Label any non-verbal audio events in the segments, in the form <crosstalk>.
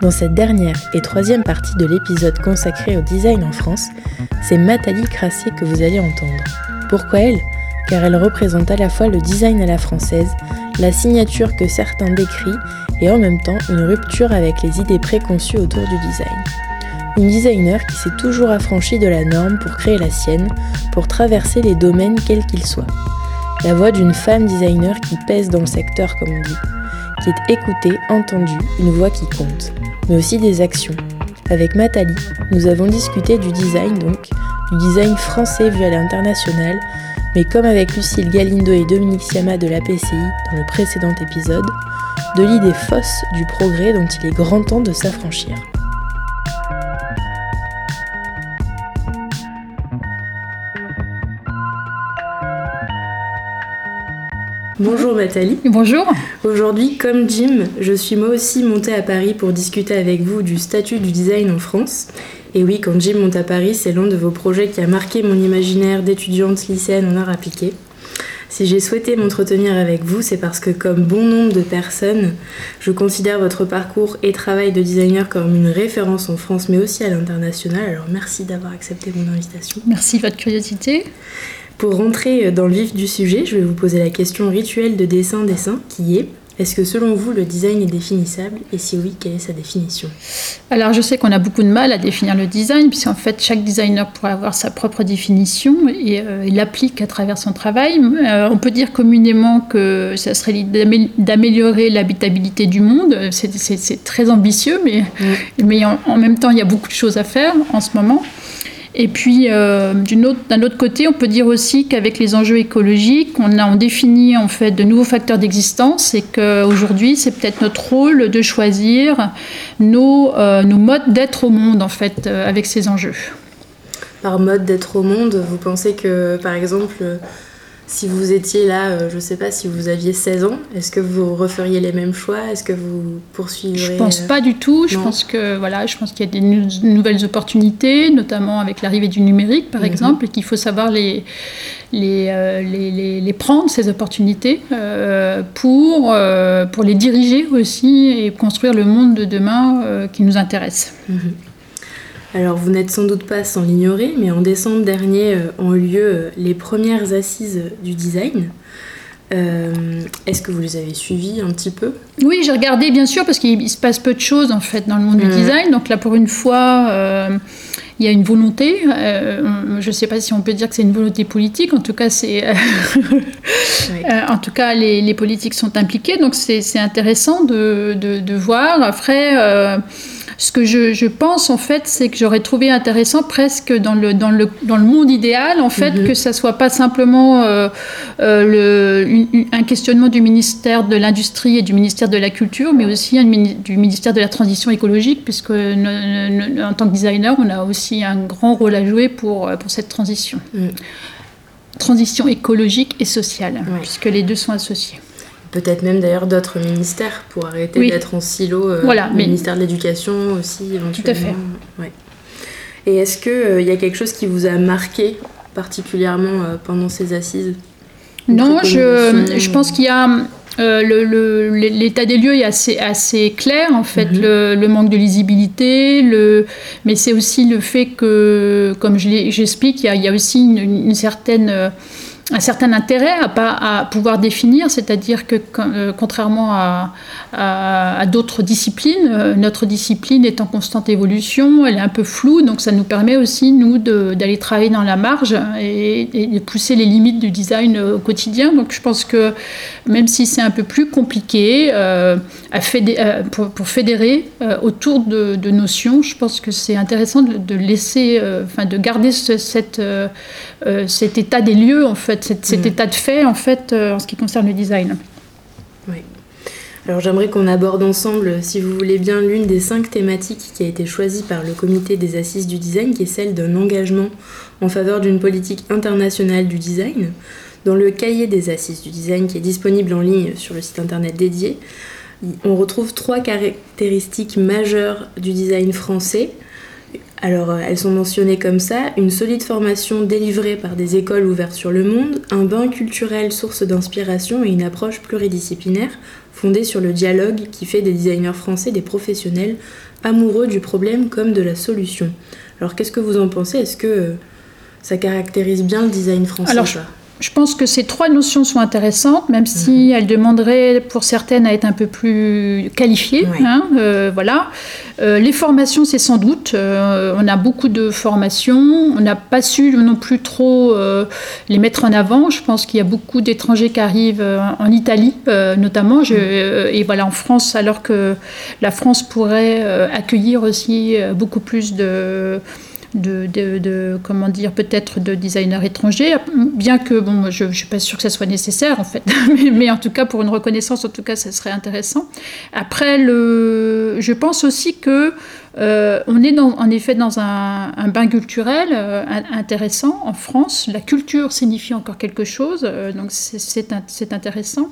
Dans cette dernière et troisième partie de l'épisode consacré au design en France, c'est Nathalie Crassier que vous allez entendre. Pourquoi elle? Car elle représente à la fois le design à la française, la signature que certains décrient et en même temps une rupture avec les idées préconçues autour du design. Une designer qui s'est toujours affranchie de la norme pour créer la sienne, pour traverser les domaines quels qu'ils soient. La voix d'une femme designer qui pèse dans le secteur comme on dit, qui est écoutée, entendue, une voix qui compte mais aussi des actions. Avec Matali, nous avons discuté du design donc, du design français vu à l'international, mais comme avec Lucille Galindo et Dominique Siama de l'APCI dans le précédent épisode, de l'idée fausse du progrès dont il est grand temps de s'affranchir. Bonjour Nathalie. Bonjour. Aujourd'hui, comme Jim, je suis moi aussi montée à Paris pour discuter avec vous du statut du design en France. Et oui, quand Jim monte à Paris, c'est l'un de vos projets qui a marqué mon imaginaire d'étudiante lycéenne en art appliqué. Si j'ai souhaité m'entretenir avec vous, c'est parce que comme bon nombre de personnes, je considère votre parcours et travail de designer comme une référence en France mais aussi à l'international. Alors merci d'avoir accepté mon invitation. Merci de votre curiosité. Pour rentrer dans le vif du sujet, je vais vous poser la question rituelle de dessin-dessin qui est est-ce que selon vous le design est définissable et si oui, quelle est sa définition? Alors je sais qu'on a beaucoup de mal à définir le design puisqu'en fait chaque designer pourrait avoir sa propre définition et euh, il l'applique à travers son travail. Euh, on peut dire communément que ça serait d'améliorer l'habitabilité du monde. C'est très ambitieux mais, mm. mais en, même temps il y a beaucoup de choses à faire en ce moment. Et puis, euh, d'un autre, côté, on peut dire aussi qu'avec les enjeux écologiques, on a défini en fait de nouveaux facteurs d'existence et qu'aujourd'hui, c'est peut-être notre rôle de choisir nos, euh, modes d'être au monde en fait euh, avec ces enjeux. Par mode d'être au monde, vous pensez que, par exemple, si vous étiez là, euh, je ne sais pas, si vous aviez 16 ans, est-ce que vous referiez les mêmes choix? Est-ce que vous poursuivriez Je pense pas du tout. Je pense que voilà, je pense qu'il y a des nouvelles opportunités, notamment avec l'arrivée du numérique, par mhm. exemple, et qu'il faut savoir les les, euh, les, les, prendre ces opportunités euh, pour pour les diriger aussi et construire le monde de demain qui nous intéresse. Mhm. Alors vous n'êtes sans doute pas sans l'ignorer, mais en décembre dernier euh, ont eu lieu euh, les premières assises du design. Euh, est-ce que vous les avez suivies un petit peu? Oui, j'ai regardé bien sûr parce qu'il se passe peu de choses en fait dans le monde du design. Donc là, pour une fois, il y a une volonté. je ne sais pas si on peut dire que c'est une volonté politique. En tout cas, c'est, <laughs> en tout cas, les, politiques sont impliqués. Donc c'est, intéressant de, de, de, voir. Après ce que je, pense en fait, c'est que j'aurais trouvé intéressant presque dans le, dans le, dans le monde idéal, en fait, mhm. que ça soit pas simplement euh, euh, le, un questionnement du ministère de l'Industrie et du ministère de la Culture, mais aussi un, du ministère de la Transition écologique, puisque en tant que designer, on a aussi un grand rôle à jouer pour, pour cette transition. Mm. Transition écologique et sociale, puisque les deux sont associés peut-être même d'ailleurs d'autres ministères pour arrêter d'être en silo. Euh, voilà, le ministère de l'Éducation aussi, éventuellement. Tout à fait. Ouais. Et est-ce qu'il euh, y a quelque chose qui vous a marqué particulièrement euh, pendant ces assises? Non, je, je, pense qu'il y a. l'état des lieux est assez, assez clair, en fait, mhm. le, manque de lisibilité, le, mais c'est aussi le fait que, comme j'explique, il, il, y a aussi une, une certaine un certain intérêt à, pas, à pouvoir définir, c'est-à-dire que euh, contrairement à, à, d'autres disciplines, euh, notre discipline est en constante évolution, elle est un peu floue, donc ça nous permet aussi, nous, d'aller travailler dans la marge et, de pousser les limites du design au quotidien. Donc je pense que même si c'est un peu plus compliqué euh, à pour, fédérer autour de, notions, je pense que c'est intéressant de, laisser, enfin de garder cette, cet état des lieux, en fait, cet, mm. état de fait en fait euh, en ce qui concerne le design. Oui. Alors j'aimerais qu'on aborde ensemble, si vous voulez bien, l'une des cinq thématiques qui a été choisie par le comité des assises du design, qui est celle d'un engagement en faveur d'une politique internationale du design. Dans le cahier des assises du design qui est disponible en ligne sur le site internet dédié, on retrouve trois caractéristiques majeures du design français. Alors, euh, elles sont mentionnées comme ça. Une solide formation délivrée par des écoles ouvertes sur le monde, un bain culturel source d'inspiration et une approche pluridisciplinaire fondée sur le dialogue qui fait des designers français des professionnels amoureux du problème comme de la solution. Alors, qu'est-ce que vous en pensez? Est-ce que euh, ça caractérise bien le design français je pense que ces trois notions sont intéressantes, même si mhm. elles demanderaient pour certaines à être un peu plus qualifiées. Hein, euh, voilà. Euh, les formations, c'est sans doute. Euh, on a beaucoup de formations. On n'a pas su non plus trop les mettre en avant. Je pense qu'il y a beaucoup d'étrangers qui arrivent en Italie, notamment. Je, mhm. et voilà, en France, alors que la France pourrait accueillir aussi beaucoup plus de de, comment dire, peut-être de designers étrangers, bien que, bon, je ne suis pas sûre que ça soit nécessaire, en fait, <laughs> mais, en tout cas, pour une reconnaissance, en tout cas, ça serait intéressant. Après, le, je pense aussi que euh, on est en effet dans un, bain culturel euh, intéressant en France. La culture signifie encore quelque chose, euh, donc c'est intéressant.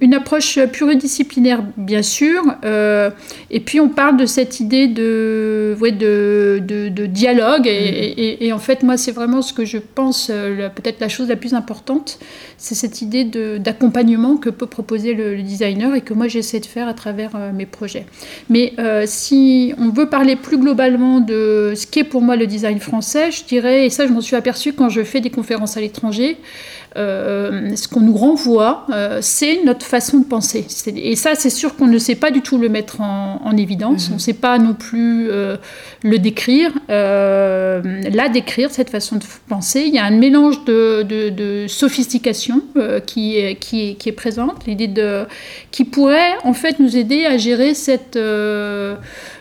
Une approche pluridisciplinaire, bien sûr. et puis on parle de cette idée de, de, dialogue. Et, et, en fait, moi, c'est vraiment ce que je pense, peut-être la chose la plus importante, c'est cette idée d'accompagnement que peut proposer le, le, designer et que moi j'essaie de faire à travers mes projets. Mais si on veut parler plus globalement de ce qu'est pour moi le design français, je dirais, et ça je m'en suis aperçu quand je fais des conférences à l'étranger, euh, ce qu'on nous renvoie, euh, c'est notre façon de penser. Et ça, c'est sûr qu'on ne sait pas du tout le mettre en, évidence, mhm. on ne sait pas non plus euh, le décrire, la décrire, cette façon de penser. Il y a un mélange de, de, sophistication qui, est, qui, qui est présente, l'idée de qui pourrait en fait nous aider à gérer cette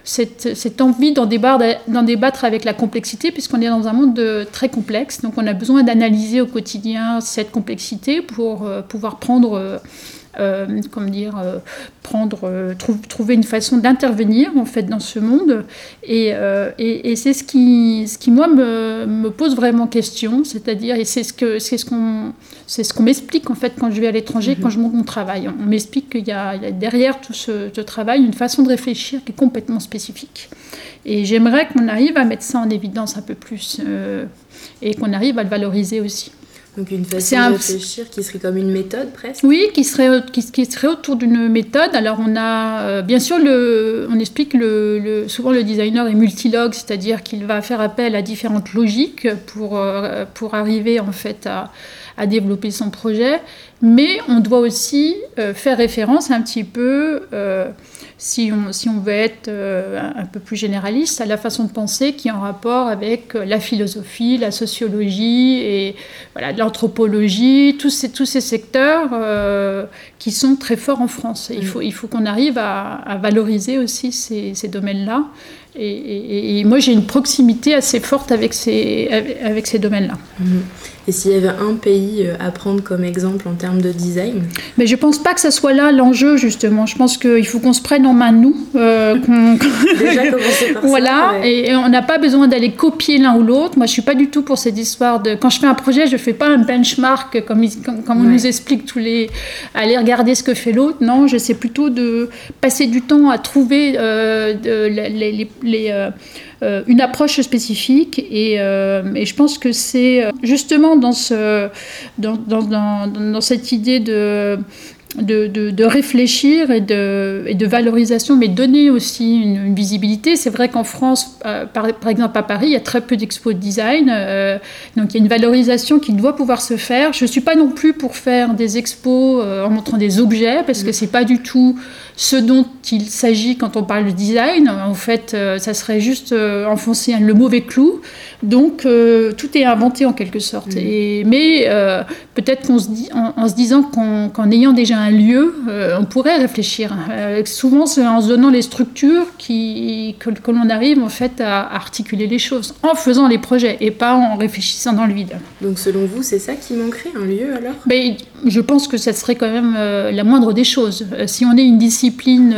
cette, envie d'en débattre, avec la complexité, puisqu'on est dans un monde très complexe. Donc on a besoin d'analyser au quotidien cette complexité pour euh, pouvoir prendre... Euh, euh, comment dire, prendre, trouver une façon d'intervenir en fait dans ce monde. Et, et, c'est ce qui, ce qui moi me, me pose vraiment question, c'est-à-dire et c'est ce que c'est ce qu'on c'est ce qu'on m'explique en fait quand je vais à l'étranger, quand mhm. je monte mon travail. On m'explique qu'il y, a derrière tout ce, travail une façon de réfléchir qui est complètement spécifique. Et j'aimerais qu'on arrive à mettre ça en évidence un peu plus euh, et qu'on arrive à le valoriser aussi. Donc une façon de réfléchir qui serait comme une méthode presque Oui, qui serait, qui, serait autour d'une méthode. Alors on a, euh, bien sûr, le, on explique le, souvent le designer est multilogue, c'est-à-dire qu'il va faire appel à différentes logiques pour, euh, pour arriver en fait à, à développer son projet, mais on doit aussi euh, faire référence un petit peu, si, on, si on veut être euh, un, peu plus généraliste, à la façon de penser qui est en rapport avec la philosophie, la sociologie et voilà, l'anthropologie, tous ces, tous ces secteurs qui sont très forts en France. il faut, il faut qu'on arrive à, valoriser aussi ces, ces domaines-là. Et, moi, j'ai une proximité assez forte avec ces, avec ces domaines-là. Mmh. Et s'il y avait un pays euh, à prendre comme exemple en termes de design? Mais je pense pas que ce soit là l'enjeu, justement. Je pense qu'il faut qu'on se prenne en main, nous. Euh, <laughs> Déjà <laughs> commencer par voilà, ça. Et, on n'a pas besoin d'aller copier l'un ou l'autre. Moi, je suis pas du tout pour cette histoire de. Quand je fais un projet, je fais pas un benchmark comme, comme, on nous explique tous les. aller regarder ce que fait l'autre. Non, j'essaie plutôt de passer du temps à trouver euh, les. les euh, euh, une approche spécifique. Et, euh, et je pense que c'est justement dans cette idée de de, de, réfléchir et de, et de, valorisation, mais donner aussi une, visibilité. C'est vrai qu'en France, par, par, exemple à Paris, il y a très peu d'expos de design, donc il y a une valorisation qui doit pouvoir se faire. Je ne suis pas non plus pour faire des expos en montrant des objets, parce que mm. c'est pas du tout ce dont il s'agit quand on parle de design. En fait, euh, ça serait juste euh, enfoncer le mauvais clou. Donc, euh, tout est inventé en quelque sorte. Mm. Et, mais peut-être qu'en se, en, se, disant qu'en ayant déjà un lieu, on pourrait réfléchir. souvent, c'est en se donnant les structures qui, que, l'on arrive en fait à, articuler les choses, en faisant les projets et pas en réfléchissant dans le vide. Donc selon vous, c'est ça qui manquerait, un lieu alors? Mais, Je pense que ça serait quand même la moindre des choses. si on est une discipline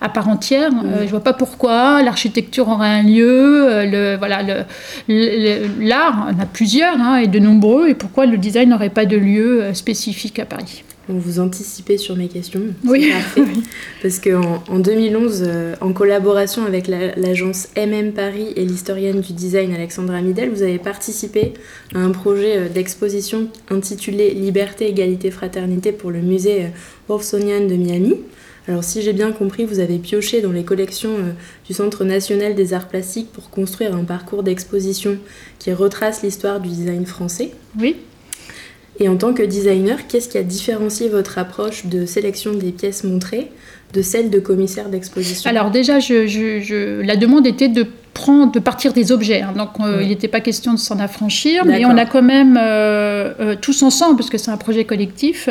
à part entière, je ne vois pas pourquoi l'architecture aurait un lieu, le, voilà, l'art en a plusieurs hein, et de nombreux, et pourquoi le design n'aurait pas de lieu euh, spécifique à Paris vous anticipez sur mes questions. <laughs> Oui. Parce qu'en en 2011, euh, en collaboration avec l'agence MM Paris et l'historienne du design Alexandra Midel, vous avez participé à un projet euh, d'exposition intitulé Liberté, égalité, fraternité pour le musée Wolfsonian de Miami. Alors si j'ai bien compris, vous avez pioché dans les collections euh, du Centre national des arts plastiques pour construire un parcours d'exposition qui retrace l'histoire du design français. Oui. Et en tant que designer, qu'est-ce qui a différencié votre approche de sélection des pièces montrées de celle de commissaire d'exposition? Alors déjà, je, la demande était de de partir des objets. Hein. donc euh, il n'était pas question de s'en affranchir, mais on a quand même euh, euh, tous ensemble, parce que c'est un projet collectif,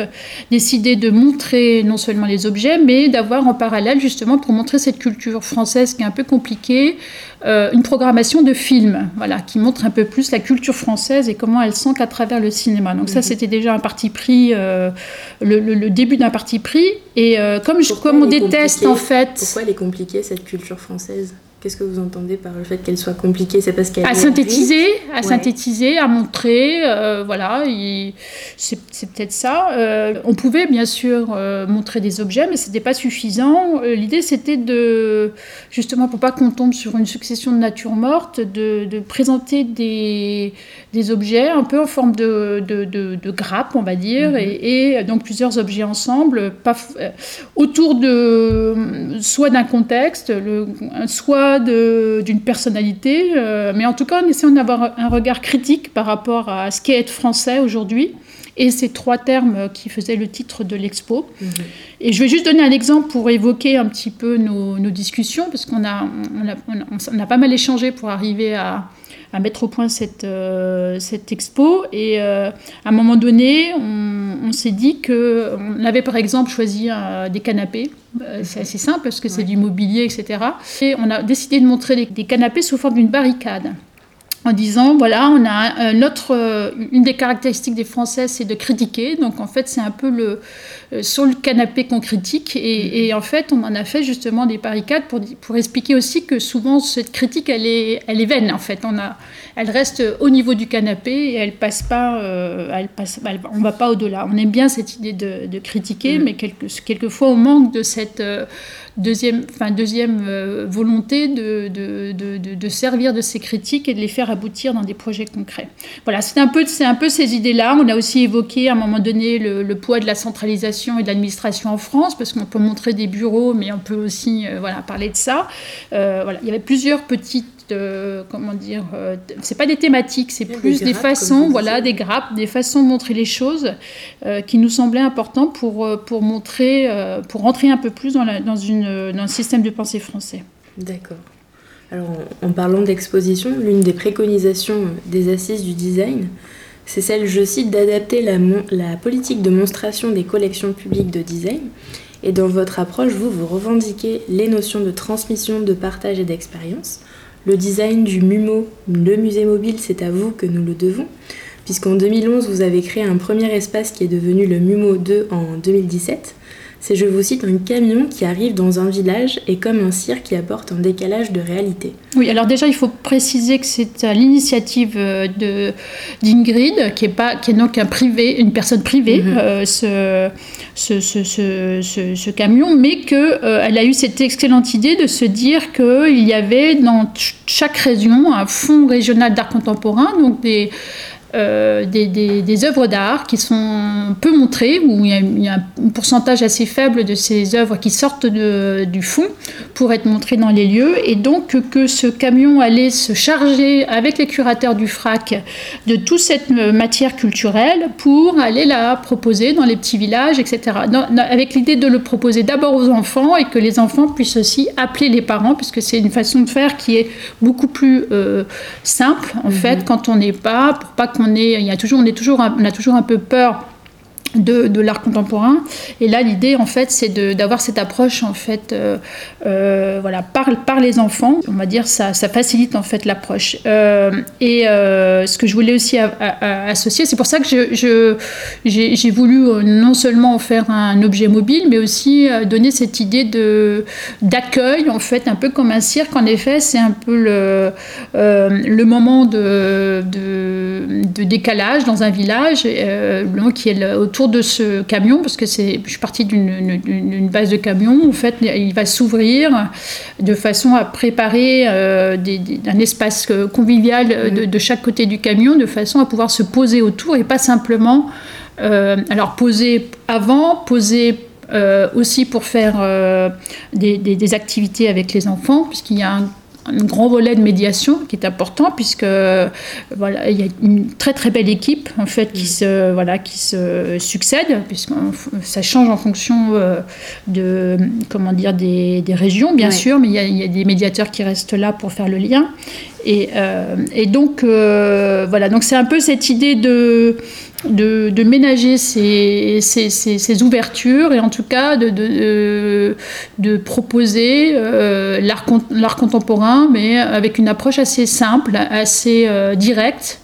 décidé de montrer non seulement les objets, mais d'avoir en parallèle justement pour montrer cette culture française qui est un peu compliquée, une programmation de films, voilà, qui montre un peu plus la culture française et comment elle sent qu'à travers le cinéma. Donc ça, mhm. c'était déjà un parti pris, le, début d'un parti pris. Et comme, je, comme on déteste en fait... Pourquoi elle est compliquée cette culture française? Qu'est-ce que vous entendez par le fait qu'elle soit compliquée? C'est parce qu'elle à synthétiser, à synthétiser, à montrer, euh, voilà, c'est peut-être ça. Euh, on pouvait bien sûr euh, montrer des objets, mais c'était pas suffisant. L'idée c'était de justement pour pas qu'on tombe sur une succession de nature morte, de, de présenter des, des, objets un peu en forme de, de, de grappe, on va dire, mm-hmm. et, et, donc plusieurs objets ensemble, pas, autour de soit d'un contexte, le, soit d'une personnalité, euh, mais en tout cas en essayant d'avoir un regard critique par rapport à ce qu'est être français aujourd'hui et ces trois termes qui faisaient le titre de l'expo. Mhm. Et je vais juste donner un exemple pour évoquer un petit peu nos, discussions, parce qu'on a on a, pas mal échangé pour arriver à, à mettre au point cette, euh, cette expo. Et euh, à un moment donné, on, s'est dit qu'on avait par exemple choisi des canapés. C'est assez simple parce que c'est du mobilier, etc. Et on a décidé de montrer des canapés sous forme d'une barricade en disant voilà, on a notre, euh, une des caractéristiques des Français, c'est de critiquer. Donc en fait, c'est un peu le, euh, sur le canapé qu'on critique. Et, et, en fait, on en a fait justement des barricades pour, pour expliquer aussi que souvent cette critique, elle est, elle est vaine en fait. On a, elle reste au niveau du canapé et elle passe pas, euh, elle passe, on va pas au-delà. On aime bien cette idée de, de critiquer, mm. mais quelque, quelquefois on manque de cette deuxième, deuxième volonté de, de, de, de, servir de ces critiques et de les faire aboutir dans des projets concrets. Voilà, c'est un peu, c'est un peu ces idées-là. On a aussi évoqué à un moment donné le, poids de la centralisation et de l'administration en France, parce qu'on peut montrer des bureaux, mais on peut aussi euh, voilà, parler de ça. Euh, voilà, il y avait plusieurs petites euh, comment dire, c'est pas des thématiques, c'est plus des, façons, voilà, des grappes, des façons de montrer les choses qui nous semblaient importantes pour, pour montrer, pour rentrer un peu plus dans, dans, une, dans un système de pensée français. D'accord. Alors, en, parlant d'exposition, l'une des préconisations des assises du design, c'est celle, je cite, d'adapter la, la, politique de monstration des collections publiques de design. Et dans votre approche, vous, vous revendiquez les notions de transmission, de partage et d'expérience. Le design du MUMO, le musée mobile, c'est à vous que nous le devons, puisqu'en 2011, vous avez créé un premier espace qui est devenu le MUMO 2 en 2017 c'est, je vous cite, un camion qui arrive dans un village et comme un cirque qui apporte un décalage de réalité. Oui, alors déjà, il faut préciser que c'est à l'initiative euh, d'Ingrid, qui est, pas, qui est donc un privé, une personne privée, mhm. euh, ce, ce, camion, mais qu'elle euh, a eu cette excellente idée de se dire qu'il y avait dans chaque région un fonds régional d'art contemporain, donc des euh, des, des, œuvres d'art qui sont peu montrées, où il y, a, un pourcentage assez faible de ces œuvres qui sortent de, du fond pour être montrées dans les lieux, et donc que ce camion allait se charger avec les curateurs du FRAC de toute cette matière culturelle pour aller la proposer dans les petits villages, etc. avec l'idée de le proposer d'abord aux enfants et que les enfants puissent aussi appeler les parents, puisque c'est une façon de faire qui est beaucoup plus euh, simple, en mhm. fait, quand on n'est pas, pour pas on est, il y a toujours, on, est toujours, on a toujours un peu peur de, l'art contemporain. Et là, l'idée, en fait, c'est d'avoir cette approche, en fait, euh, euh, voilà, par, les enfants. On va dire, ça, ça facilite, en fait, l'approche. Euh, et ce que je voulais aussi associer, c'est pour ça que je, j'ai voulu non seulement faire un objet mobile, mais aussi donner cette idée d'accueil, en fait, un peu comme un cirque. En effet, c'est un peu le, le moment de, de, de, décalage dans un village, qui est autour de ce camion, parce que c'est, je suis partie d'une base de camion, en fait, il va s'ouvrir de façon à préparer euh, un espace convivial de, chaque côté du camion, de façon à pouvoir se poser autour et pas simplement, euh, alors poser avant, poser euh, aussi pour faire des, des, activités avec les enfants, puisqu'il y a un un grand volet de médiation qui est important puisque voilà il y a une très très belle équipe en fait qui se voilà qui se succède puisque ça change en fonction euh, de comment dire des, des régions bien sûr mais il y, a, il y, a, des médiateurs qui restent là pour faire le lien. Et, euh, et donc euh, voilà donc c'est un peu cette idée de de, ménager ces, ouvertures et en tout cas de, de proposer euh, l'art contemporain, mais avec une approche assez simple, assez euh, directe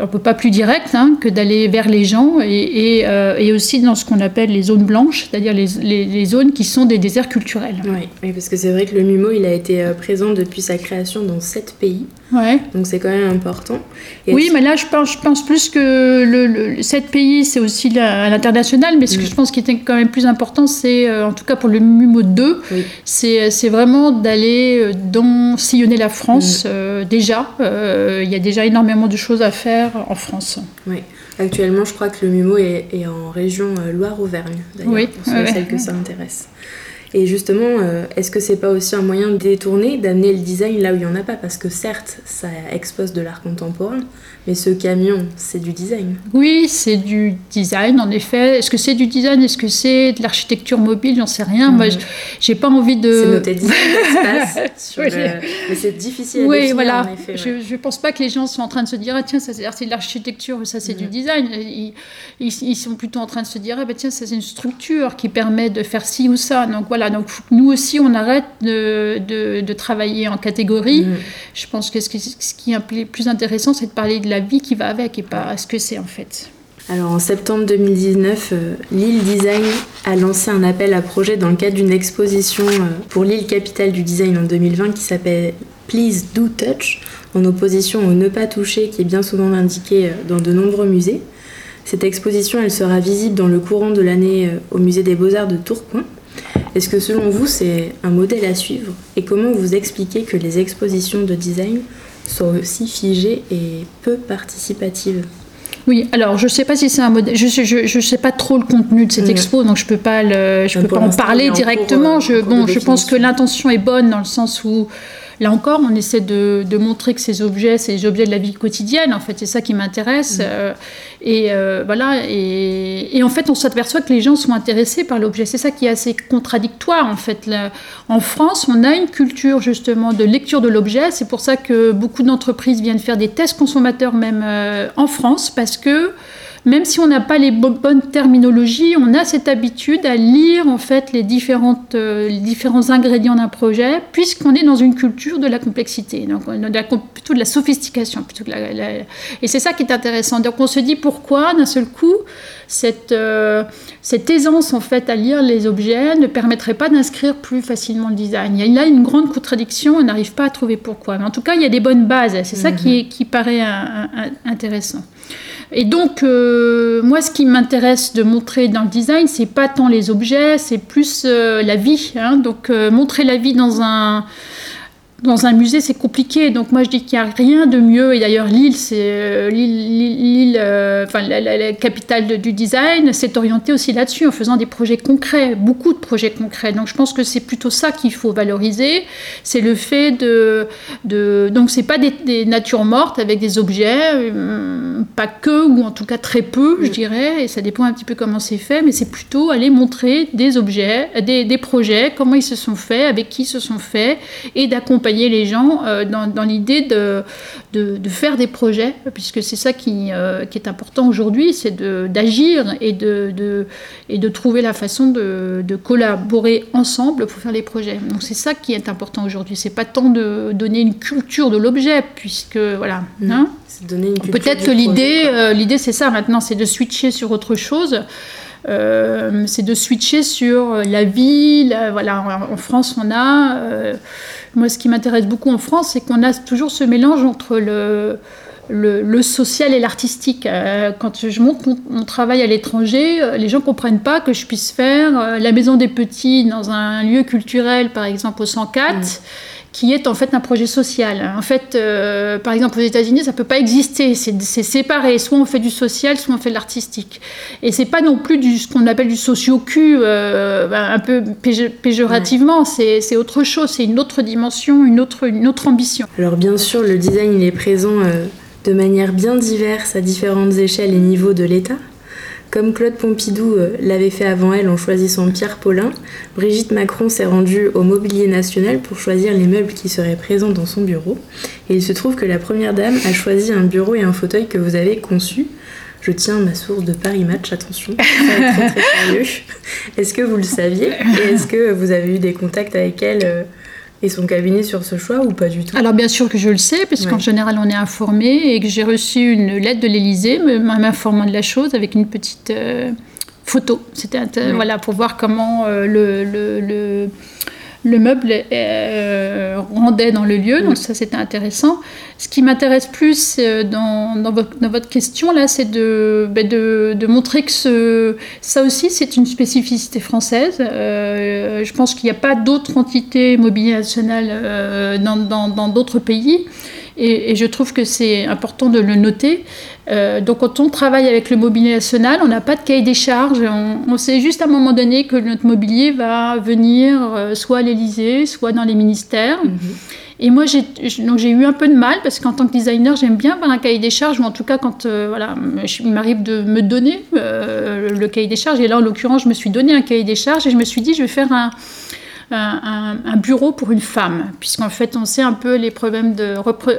on peut pas plus direct hein, que d'aller vers les gens et, et, euh, et, aussi dans ce qu'on appelle les zones blanches, c'est-à-dire les, les, zones qui sont des déserts culturels. Oui, parce que c'est vrai que le MUMO, il a été euh, présent depuis sa création dans sept pays. Ouais. Donc c'est quand même important. oui, mais là, je pense, je pense plus que le, le sept pays, c'est aussi à l'international, mais ce que mm. je pense qui était quand même plus important, c'est, euh, en tout cas pour le MUMO 2, c'est vraiment d'aller dans sillonner la France mm. déjà. Il y a déjà énormément de choses à faire en France. Oui, actuellement je crois que le MUMO est, en région euh, Loire-Auvergne, d'ailleurs, oui. pour celles que ça intéresse. Et justement, euh, est-ce que c'est pas aussi un moyen de détourner, d'amener le design là où il n'y en a pas? Parce que certes, ça expose de l'art contemporain, mais ce camion, c'est du design. Oui, c'est du design, en effet. Est-ce que c'est du design? Est-ce que c'est de l'architecture mobile? J'en sais rien. Moi, Moi, j'ai pas envie de. C'est noté design d'espace. <laughs> Mais c'est difficile à oui, définir, voilà. en effet. Je, ne pense pas que les gens sont en train de se dire ah, tiens, ça c'est de l'architecture, ça c'est du mm. design. Ils, ils, sont plutôt en train de se dire ah, bah, tiens, ça c'est une structure qui permet de faire ci ou ça. Donc voilà. Donc nous aussi, on arrête de, de, de travailler en catégorie. Mm. Je pense que ce qui, ce qui est plus intéressant, c'est de parler de vie qui va avec et pas ce que c'est en fait. Alors en septembre 2019, euh, Lille Design a lancé un appel à projet dans le cadre d'une exposition euh, pour l'île capitale du design en 2020 qui s'appelle Please Do Touch, en opposition au ne pas toucher qui est bien souvent indiqué euh, dans de nombreux musées. Cette exposition, elle sera visible dans le courant de l'année au musée des beaux-arts de Tourcoing. Est-ce que selon vous, c'est un modèle à suivre? Et comment vous expliquez que les expositions de design soit aussi figée et peu participative. Oui, alors je ne sais pas si c'est un modèle. Je ne je, je sais pas trop le contenu de cette expo, donc je ne peux pas, le, je peux pas en parler directement. je, bon, je pense que l'intention est bonne dans le sens où Là encore, on essaie de, montrer que ces objets, c'est les objets de la vie quotidienne. En fait, c'est ça qui m'intéresse. Mm. Euh, et euh, voilà. Et, en fait, on s'aperçoit que les gens sont intéressés par l'objet. C'est ça qui est assez contradictoire. En fait, en France, on a une culture justement de lecture de l'objet. C'est pour ça que beaucoup d'entreprises viennent faire des tests consommateurs même euh, en France, parce que même si on n'a pas les bonnes terminologies, on a cette habitude à lire en fait les, différentes, euh, les différents ingrédients d'un projet, puisqu'on est dans une culture de la complexité, donc plutôt de la sophistication. Plutôt Et c'est ça qui est intéressant. Donc on se dit pourquoi d'un seul coup cette, euh, cette aisance en fait à lire les objets ne permettrait pas d'inscrire plus facilement le design? Il y a là une grande contradiction, on n'arrive pas à trouver pourquoi. Mais en tout cas, il y a des bonnes bases. C'est ça qui, mhm. qui paraît intéressant. Et donc, euh, moi, ce qui m'intéresse de montrer dans le design, c'est pas tant les objets, c'est plus euh, la vie. Hein. Donc, euh, montrer la vie dans un dans un musée, c'est compliqué. Donc moi, je dis qu'il n'y a rien de mieux. Et d'ailleurs, Lille, c'est euh, Lille, euh, enfin, la, capitale du design, s'est orientée aussi là-dessus en faisant des projets concrets, beaucoup de projets concrets. Donc je pense que c'est plutôt ça qu'il faut valoriser. C'est le fait de, de donc c'est pas des, natures mortes avec des objets, euh, pas que ou en tout cas très peu, je dirais. Et ça dépend un petit peu comment c'est fait, mais c'est plutôt aller montrer des objets, des, des projets, comment ils se sont faits, avec qui ils se sont faits, et d'accompagner les gens euh, dans, l'idée de, de, faire des projets, puisque c'est ça qui, euh, qui, est important aujourd'hui, c'est d'agir et de, et de trouver la façon de, collaborer ensemble pour faire les projets. Donc c'est ça qui est important aujourd'hui. C'est pas tant de donner une culture de l'objet, puisque voilà. Mmh. Hein Peut-être que l'idée, euh, l'idée c'est ça maintenant, c'est de switcher sur autre chose. Euh, c'est de switcher sur la vie. voilà, en, France, on a. Euh, moi, ce qui m'intéresse beaucoup en France, c'est qu'on a toujours ce mélange entre le, social et l'artistique. quand je montre mon, travail à l'étranger, les gens ne comprennent pas que je puisse faire la maison des petits dans un lieu culturel, par exemple au 104 qui est en fait un projet social. En fait, euh, par exemple, aux États-Unis, ça peut pas exister. C'est séparé. Soit on fait du social, soit on fait de l'artistique. Et c'est pas non plus du, ce qu'on appelle du socio-cu, euh, un peu péjorativement. C'est autre chose. C'est une autre dimension, une autre, une autre ambition. Alors bien sûr, le design, il est présent euh, de manière bien diverse à différentes échelles et niveaux de l'État. Comme Claude Pompidou euh, l'avait fait avant elle en choisissant Pierre Paulin, Brigitte Macron s'est rendue au Mobilier National pour choisir les meubles qui seraient présents dans son bureau. Et il se trouve que la Première Dame a choisi un bureau et un fauteuil que vous avez conçus. Je tiens ma source de Paris Match, attention, très très <laughs> sérieux. Est-ce que vous le saviez? Et est-ce que vous avez eu des contacts avec elle euh, et son cabinet sur ce choix ou pas du tout Alors bien sûr que je le sais, puisqu'en général on est informé et que j'ai reçu une lettre de l'Élysée m'informant de la chose avec une petite euh, photo. C'était voilà pour voir comment euh, le, le le meuble euh, rendait dans le lieu, donc ça c'était intéressant. Ce qui m'intéresse plus euh, dans, dans, votre, question là, c'est de, ben, de, de, montrer que ce, ça aussi c'est une spécificité française. Euh, je pense qu'il n'y a pas d'autres entités mobilier nationales dans d'autres pays. Et, je trouve que c'est important de le noter. Euh, donc quand on travaille avec le mobilier national, on n'a pas de cahier des charges. On, sait juste à un moment donné que notre mobilier va venir euh, soit à l'Élysée, soit dans les ministères. Mhm. Et moi, j'ai eu un peu de mal parce qu'en tant que designer, j'aime bien avoir un cahier des charges, ou en tout cas, quand euh, voilà, il m'arrive de me donner le cahier des charges. Et là, en l'occurrence, je me suis donné un cahier des charges et je me suis dit, je vais faire un, un, bureau pour une femme, puisqu'en fait on sait un peu les problèmes de,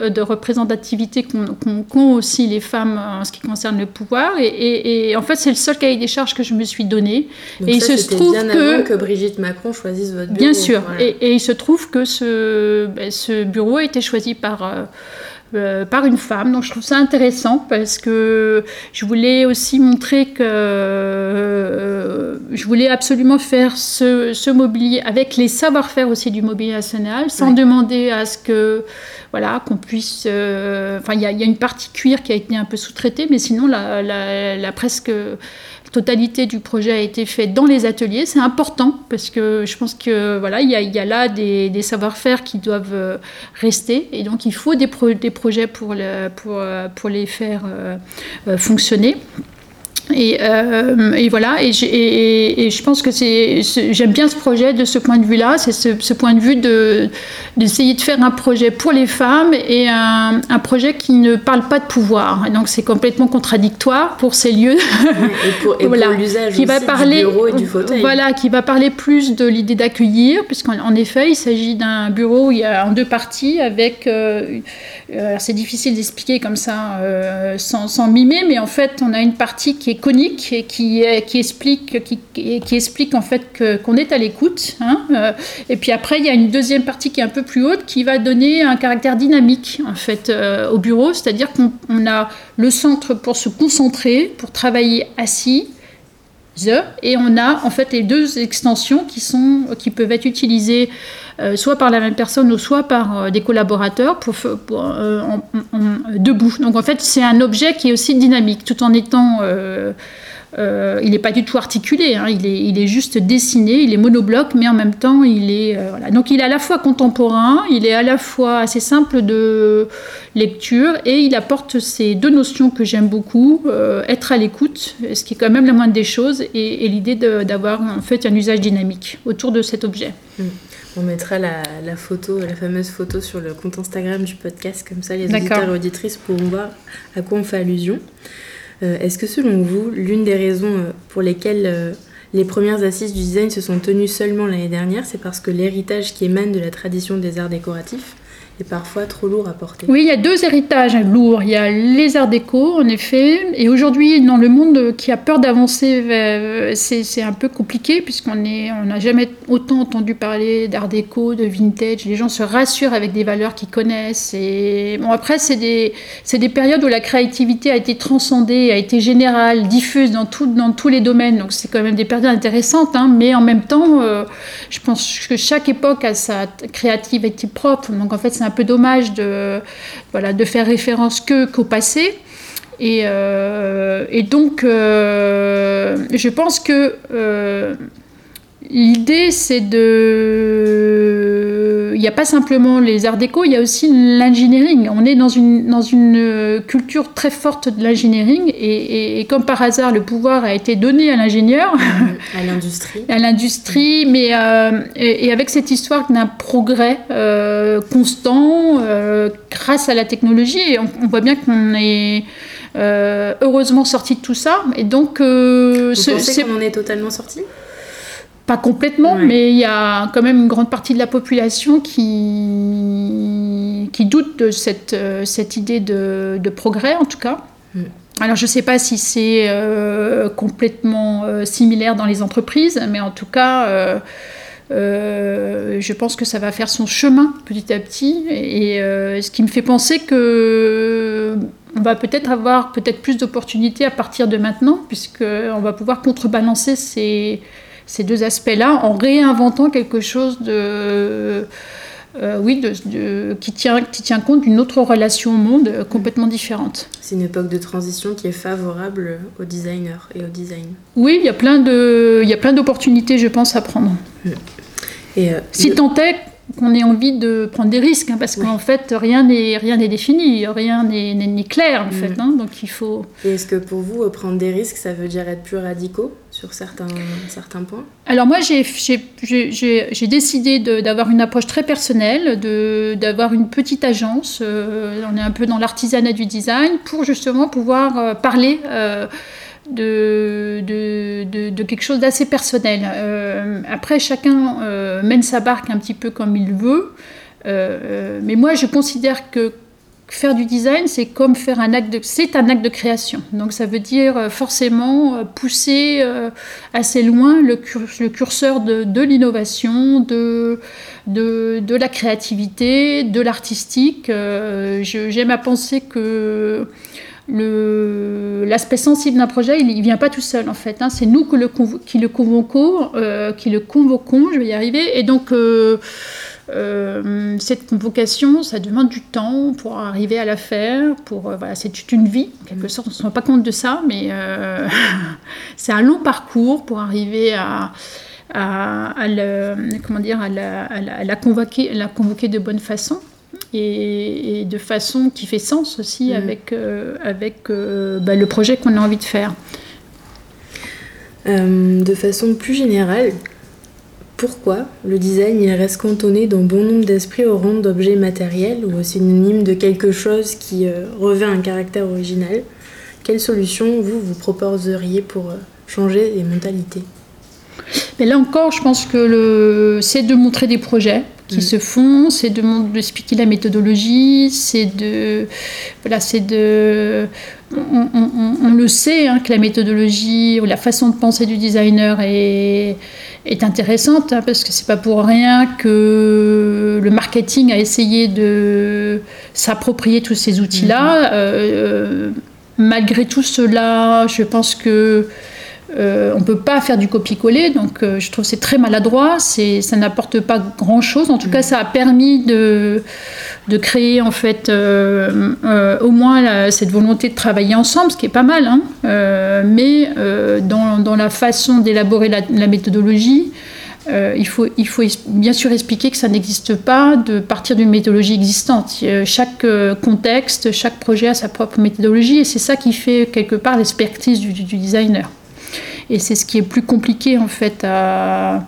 de représentativité qu'ont aussi les femmes en ce qui concerne le pouvoir. Et, en fait c'est le seul cahier des charges que je me suis donné. et il se trouve bien que, avant que Brigitte Macron choisisse votre bureau. Bien sûr. Et, il se trouve que ce, ben, ce bureau a été choisi par... Euh, euh, par une femme. Donc je trouve ça intéressant parce que je voulais aussi montrer que euh, je voulais absolument faire ce, mobilier avec les savoir-faire aussi du mobilier national, sans demander à ce que voilà qu'on puisse. Euh, enfin, il y, a une partie cuir qui a été un peu sous-traitée, mais sinon la, la presque totalité du projet a été fait dans les ateliers. C'est important parce que je pense que y a, là des, savoir-faire qui doivent euh, rester et donc il faut des, projets euh, pour les faire euh, fonctionner. Et, euh, et, voilà, et, et, et, je pense que c'est, j'aime bien ce projet de ce point de vue-là, c'est ce, point de vue de, d'essayer de faire un projet pour les femmes et un, un projet qui ne parle pas de pouvoir. Et donc c'est complètement contradictoire pour ces lieux. et pour, <laughs> voilà, l'usage qui va parler, du bureau et du fauteuil. Voilà, qui va parler plus de l'idée d'accueillir, puisqu'en effet il s'agit d'un bureau où il y a en deux parties avec, euh, euh c'est difficile d'expliquer comme ça euh, sans, sans mimer, mais en fait on a une partie qui est conique et qui, explique, qui, explique en fait qu'on est à l'écoute. Hein, euh, et puis après, il y a une deuxième partie qui est un peu plus haute qui va donner un caractère dynamique en fait euh, au bureau, c'est-à-dire qu'on a le centre pour se concentrer, pour travailler assis, et on a en fait les deux extensions qui, sont, qui peuvent être utilisées euh, soit par la même personne ou soit par euh, des collaborateurs pour, euh, debout. Donc en fait c'est un objet qui est aussi dynamique tout en étant euh, il n'est pas du tout articulé, hein. il, est, il, est, juste dessiné, il est monobloc, mais en même temps, il est. Euh, voilà. Donc, il est à la fois contemporain, il est à la fois assez simple de lecture, et il apporte ces deux notions que j'aime beaucoup euh, être à l'écoute, ce qui est quand même la moindre des choses, et, l'idée d'avoir en fait un usage dynamique autour de cet objet. Mmh. On mettra la, la, photo, la fameuse photo sur le compte Instagram du podcast, comme ça les auditeurs et auditrices pourront voir à quoi on fait allusion. Euh, est-ce que selon vous, l'une des raisons euh, pour lesquelles euh, les premières assises du design se sont tenues seulement l'année dernière, c'est parce que l'héritage qui émane de la tradition des arts décoratifs est parfois trop lourd à porter. Oui, il y a deux héritages lourds. Il y a les arts déco, en effet. Et aujourd'hui, dans le monde qui a peur d'avancer, c'est un peu compliqué puisqu'on n'a jamais autant entendu parler d'art déco, de vintage. Les gens se rassurent avec des valeurs qu'ils connaissent. Et bon, après, c'est des, des périodes où la créativité a été transcendée, a été générale, diffuse dans, tout, dans tous les domaines. Donc c'est quand même des périodes intéressantes. Hein. mais en même temps, euh, je pense que chaque époque a sa créativité propre. Donc en fait, c'est un peu dommage de, voilà, de faire référence que qu'au passé. Et, euh, et donc, euh, je pense que l'idée, c'est de il n'y a pas simplement les arts déco, il y a aussi l'ingénierie. On est dans une, dans une euh, culture très forte de l'ingénierie et, comme par hasard, le pouvoir a été donné à l'ingénieur. À <laughs> l'industrie. à l'industrie, mais euh, et, avec cette histoire d'un progrès euh, constant grâce à la technologie. Et on, voit bien qu'on est heureusement sorti de tout ça. Et donc, Vous pensez qu'on en est totalement sorti? Pas complètement, mais il y a quand même une grande partie de la population qui, qui doute de cette, euh, cette idée de, de, progrès, en tout cas. Alors je ne sais pas si c'est euh, complètement euh, similaire dans les entreprises, mais en tout cas, je pense que ça va faire son chemin petit à petit. Et, ce qui me fait penser que on va peut-être avoir peut-être plus d'opportunités à partir de maintenant, puisqu'on va pouvoir contrebalancer ces ces deux aspects-là en réinventant quelque chose de, euh, oui, de, qui, tient, qui tient compte d'une autre relation au monde euh, complètement différente. C'est une époque de transition qui est favorable aux designers et au design. Oui, il y a plein de, il y a plein d'opportunités, je pense, à prendre. Et euh, si tant est qu'on ait envie de prendre des risques, hein, parce qu'en fait, rien n'est rien n'est défini, rien n'est clair, en fait. Mm. Hein, donc il faut. est-ce que pour vous, prendre des risques, ça veut dire être plus radicaux? Sur certains, points Alors moi, j'ai décidé d'avoir une approche très personnelle, d'avoir une petite agence. Euh, on est un peu dans l'artisanat du design pour justement pouvoir euh, parler. Euh, de, de, quelque chose d'assez personnel. Après, chacun mène sa barque un petit peu comme il veut. Mais moi, je considère que faire du design, c'est comme faire un acte de, c'est un acte de création. Donc ça veut dire forcément pousser assez loin le, curseur de, l'innovation, de, de, la créativité, de l'artistique. j'aime à penser que l'aspect sensible d'un projet, il ne vient pas tout seul en fait. Hein. C'est nous qui le convoquons, euh, qui le convoquons, je vais y arriver. Et donc euh, euh, cette convocation, ça demande du temps pour arriver à la faire. Pour voilà, c'est toute une vie en quelque sorte. On ne se rend pas compte de ça, mais <laughs> c'est un long parcours pour arriver à à, comment dire, à la, à la, convoquer, la convoquer de bonne façon et, de façon qui fait sens aussi mm. avec, euh, avec euh, bah, le projet qu'on a envie de faire. Euh, de façon plus générale, pourquoi le design reste cantonné dans bon nombre d'esprits au rang d'objet matériel ou au synonyme de quelque chose qui revêt un caractère original? Quelle solution vous vous proposeriez pour changer les mentalités? Mais là encore, je pense que le... c'est de montrer des projets qui mm. se font, c'est de d'expliquer la méthodologie, c'est de voilà, c'est de on, le sait hein, que la méthodologie ou la façon de penser du designer est, est intéressante hein, parce que c'est pas pour rien que le marketing a essayé de s'approprier tous ces outils-là. Mm-hmm. Euh, malgré tout cela, je pense que euh, on ne peut pas faire du copier-coller, donc euh, je trouve c'est très maladroit, ça n'apporte pas grand-chose. En tout cas, ça a permis de, de créer en fait euh, au moins cette volonté de travailler ensemble, ce qui est pas mal, hein. mais dans, la façon d'élaborer la, méthodologie, il, faut, il faut bien sûr expliquer que ça n'existe pas de partir d'une méthodologie existante. chaque contexte, chaque projet a sa propre méthodologie et c'est ça qui fait quelque part l'expertise du designer. Et c'est ce qui est plus compliqué en fait à,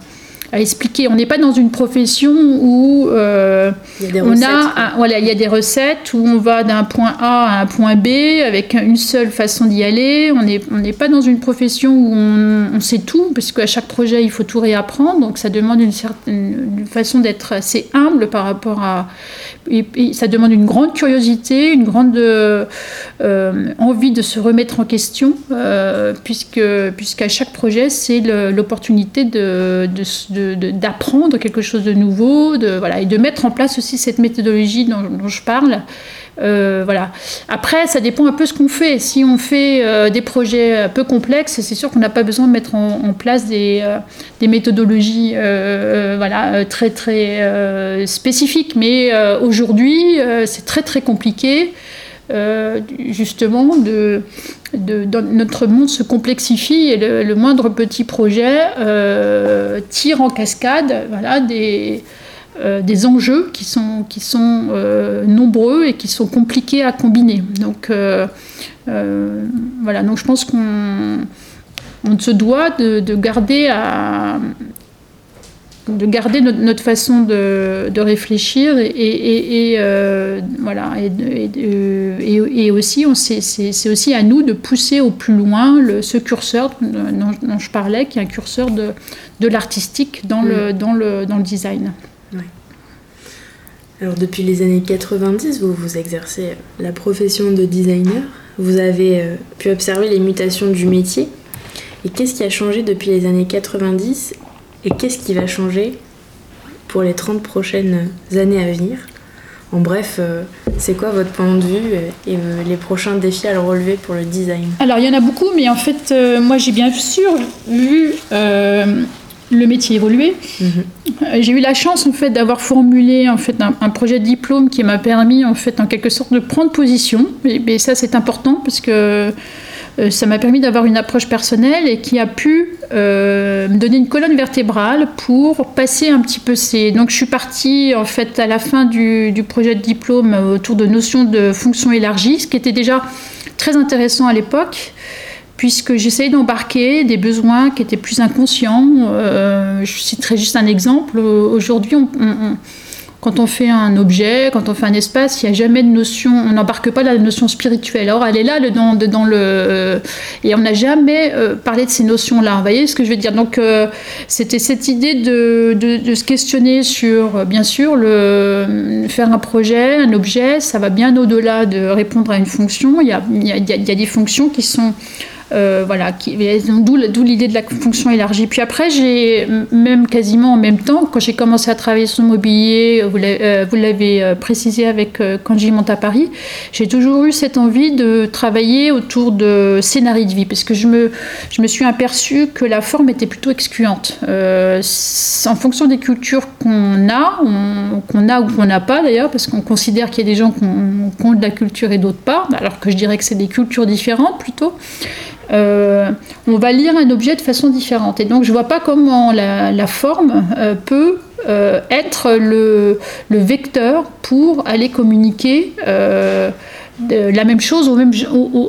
expliquer. On n'est pas dans une profession où euh, il on a, voilà, il y a des recettes où on va d'un point A à un point B avec une seule façon d'y aller. On n'est on n'est pas dans une profession où on, sait tout, parce qu'à chaque projet il faut tout réapprendre. Donc ça demande une certaine façon d'être assez humble par rapport à ça demande une grande curiosité, une grande envie de se remettre en question, puisque puisqu'à chaque projet, c'est l'opportunité d'apprendre quelque chose de nouveau, voilà, et de mettre en place aussi cette méthodologie dont je parle. Euh, voilà. Après, ça dépend un peu ce qu'on fait. Si on fait euh, des projets peu complexes, c'est sûr qu'on n'a pas besoin de mettre en, place des, euh, des méthodologies voilà, très très spécifiques. Mais aujourd'hui, c'est très très compliqué. Justement, de, de, notre monde se complexifie et le, moindre petit projet tire en cascade voilà, des, euh, des enjeux qui sont, qui sont euh, nombreux et qui sont compliqués à combiner. Donc euh, voilà, donc je pense qu'on on se doit de, garder à de garder notre, façon de, de, réfléchir et, et, voilà et, aussi c'est aussi à nous de pousser au plus loin le, ce curseur dont, je parlais qui est un curseur de, de l'artistique dans, le, mm. dans, le, dans le design. Alors depuis les années 90, vous vous exercez la profession de designer. Vous avez euh, pu observer les mutations du métier. Et qu'est-ce qui a changé depuis les années 90 et qu'est-ce qui va changer pour les 30 prochaines années à venir? En bref, euh, c'est quoi votre point de vue et euh, les prochains défis à le relever pour le design? Alors il y en a beaucoup, mais en fait, moi j'ai bien sûr vu le métier évoluer. Mhm. Euh, j'ai eu la chance en fait d'avoir formulé en fait un, projet de diplôme qui m'a permis en fait en quelque sorte de prendre position. Et, ça c'est important parce que euh, ça m'a permis d'avoir une approche personnelle et qui a pu euh, me donner une colonne vertébrale pour passer un petit peu ces. Donc je suis partie en fait à la fin du, projet de diplôme autour de notions de fonction élargie, ce qui était déjà très intéressant à l'époque puisque j'essayais d'embarquer des besoins qui étaient plus inconscients. Euh, je citerai juste un exemple. Aujourd'hui, on, quand on fait un objet, quand on fait un espace, il n'y a jamais de notion, on n'embarque pas la notion spirituelle. Alors elle est là dans, dans le... Et on n'a jamais euh, parlé de ces notions-là. Vous voyez ce que je veux dire? Donc euh, c'était cette idée de, se questionner sur, bien sûr, le, faire un projet, un objet, ça va bien au-delà de répondre à une fonction. Il il y a des fonctions qui sont euh, voilà, d'où l'idée de la fonction élargie. Puis après, j'ai même quasiment en même temps, quand j'ai commencé à travailler sur le mobilier, vous l'avez euh, précisé avec euh, quand j'y monte à Paris, j'ai toujours eu cette envie de travailler autour de scénarii de vie, parce que je me, je me suis aperçue que la forme était plutôt excluante. en fonction des cultures qu'on a, qu'on a ou qu'on n'a pas d'ailleurs, parce qu'on considère qu'il y a des gens qui ont, de la culture et d'autres pas, alors que je dirais que c'est des cultures différentes plutôt. Euh, on va lire un objet de façon différente. Et donc je ne vois pas comment la, forme euh, peut euh, être le, vecteur pour aller communiquer la même chose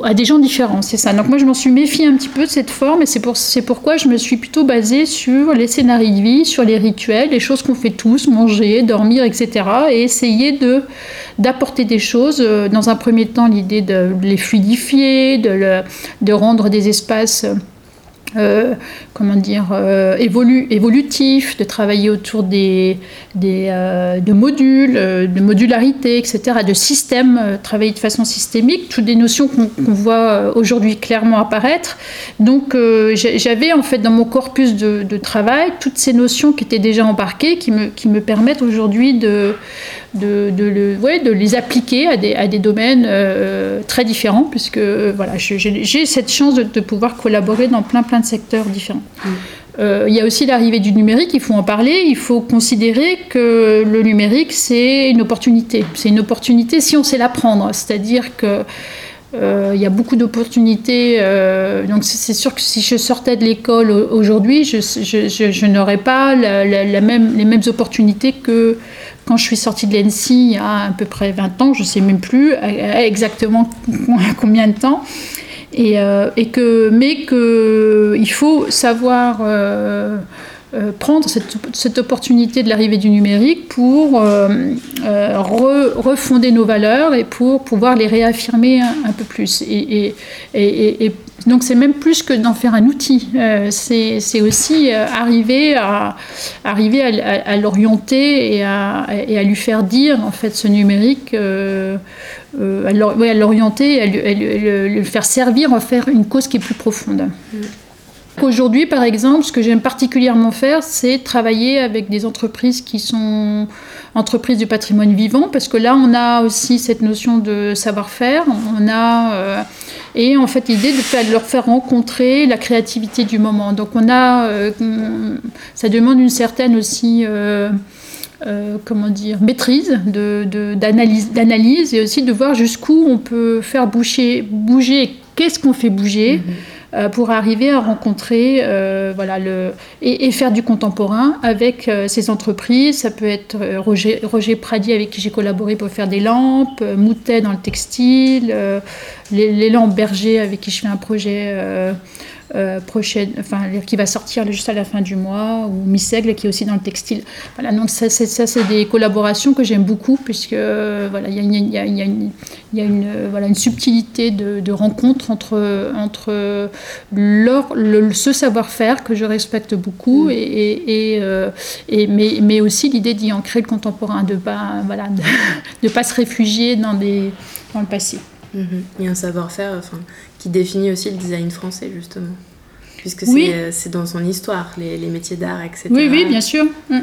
à des gens différents. C'est ça. Donc moi, je m'en suis méfiée un petit peu de cette forme et c'est pour, pourquoi je me suis plutôt basée sur les scénarios de vie, sur les rituels, les choses qu'on fait tous, manger, dormir, etc. Et essayer de d'apporter des choses. Euh, dans un premier temps, l'idée de les fluidifier, de, de rendre des espaces euh, comment dire, euh, évolutif, de travailler autour euh, de modules, de modularité, etc., de systèmes, travailler de façon systémique, toutes des notions qu'on voit aujourd'hui clairement apparaître. Donc j'avais en fait dans mon corpus de, de, travail toutes ces notions qui étaient déjà embarquées, qui me, qui me permettent aujourd'hui de, de, de, le, ouais, de les appliquer à des, à des domaines euh, très différents, puisque voilà, j'ai cette chance de, de, pouvoir collaborer dans plein, plein de secteurs différents. Mm. Euh, il y a aussi l'arrivée du numérique, il faut en parler, il faut considérer que le numérique, c'est une opportunité. C'est une opportunité si on sait l'apprendre, c'est-à-dire que euh, il y a beaucoup d'opportunités. donc c'est sûr que si je sortais de l'école aujourd'hui, je, je, je, n'aurais pas la, la, même, les mêmes opportunités que, quand je suis sortie de l'ENSI il y a à peu près 20 ans, je ne sais même plus exactement <laughs> combien de temps, et, euh, et que, mais qu'il faut savoir euh, euh, prendre cette, opportunité de l'arrivée du numérique pour refonder nos valeurs et pour pouvoir les réaffirmer un, peu plus. Et, Donc c'est même plus que d'en faire un outil. c'est aussi arriver à, arriver à, l'orienter et à, et à, lui faire dire, en fait, ce numérique, à l'orienter, à, le faire servir, à faire une cause qui est plus profonde. Mm. Aujourd'hui, par exemple, ce que j'aime particulièrement faire, c'est travailler avec des entreprises qui sont entreprises du patrimoine vivant, parce que là, on a aussi cette notion de savoir-faire. On a euh, et en fait l'idée de, leur faire rencontrer la créativité du moment. Donc on a, euh, ça demande une certaine aussi. Euh, comment dire, maîtrise d'analyse, d'analyse et aussi de voir jusqu'où on peut faire bouger, bouger qu'est-ce qu'on fait bouger. Mm-hmm. Euh, pour arriver à rencontrer euh, voilà, le, et, faire du contemporain avec euh, ces entreprises. Ça peut être Roger, Roger Pradi avec qui j'ai collaboré pour faire des lampes, Moutet dans le textile, les, les, lampes Berger avec qui je fais un projet euh, prochaine, enfin, qui va sortir juste à la fin du mois, ou Miss Aigle qui est aussi dans le textile. Voilà, donc ça, c'est, ça, c'est des collaborations que j'aime beaucoup, puisque voilà, il y a, y a, y a, une, y a une, voilà, une subtilité de, de rencontre entre, entre leur, le, ce savoir-faire que je respecte beaucoup, mm. et, et, euh, et, mais, mais aussi l'idée d'y ancrer le contemporain, de ne pas, voilà, de, pas se réfugier dans, des, dans le passé. Il y a un savoir-faire enfin, qui définit aussi le design français, justement. Puisque c'est euh, dans son histoire, les, les métiers d'art, etc. Oui, oui, bien sûr. Mm.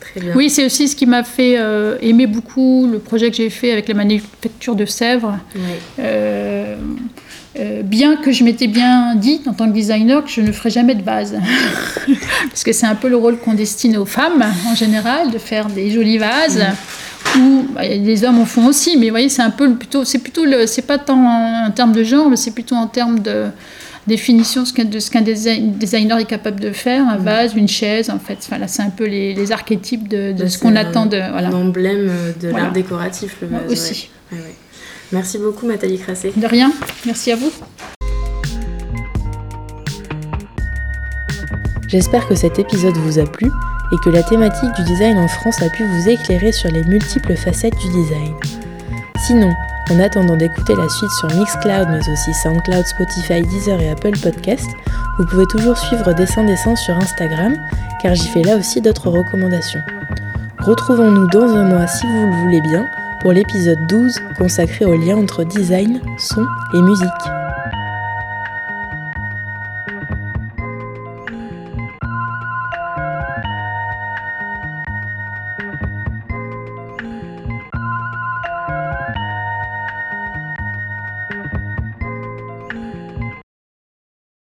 Très bien. Oui, c'est aussi ce qui m'a fait euh, aimer beaucoup le projet que j'ai fait avec la manufacture de Sèvres. Euh, bien que je m'étais bien dit en tant que designer que je ne ferais jamais de vase. <laughs> Parce que c'est un peu le rôle qu'on destine aux femmes en général, de faire des jolis vases. Mm ou bah, les hommes en font aussi, mais vous voyez, c'est un peu plutôt, c'est plutôt le, c'est pas tant en, termes de genre, mais c'est plutôt en termes de définition de ce qu'un designer est capable de faire, un vase, une chaise, en fait. Enfin, là, c'est un peu les, archétypes de, ce qu'on attend de. Voilà. L'emblème de l'art décoratif, le vase. Aussi. Merci beaucoup, Nathalie Crassé. De rien. Merci à vous. J'espère que cet épisode vous a plu et que la thématique du design en France a pu vous éclairer sur les multiples facettes du design. Sinon, en attendant d'écouter la suite sur Mixcloud mais aussi SoundCloud, Spotify, Deezer et Apple Podcast, vous pouvez toujours suivre Dessin Dessin sur Instagram car j'y fais là aussi d'autres recommandations. Retrouvons-nous dans un mois si vous le voulez bien pour l'épisode 12 consacré au lien entre design, son et musique.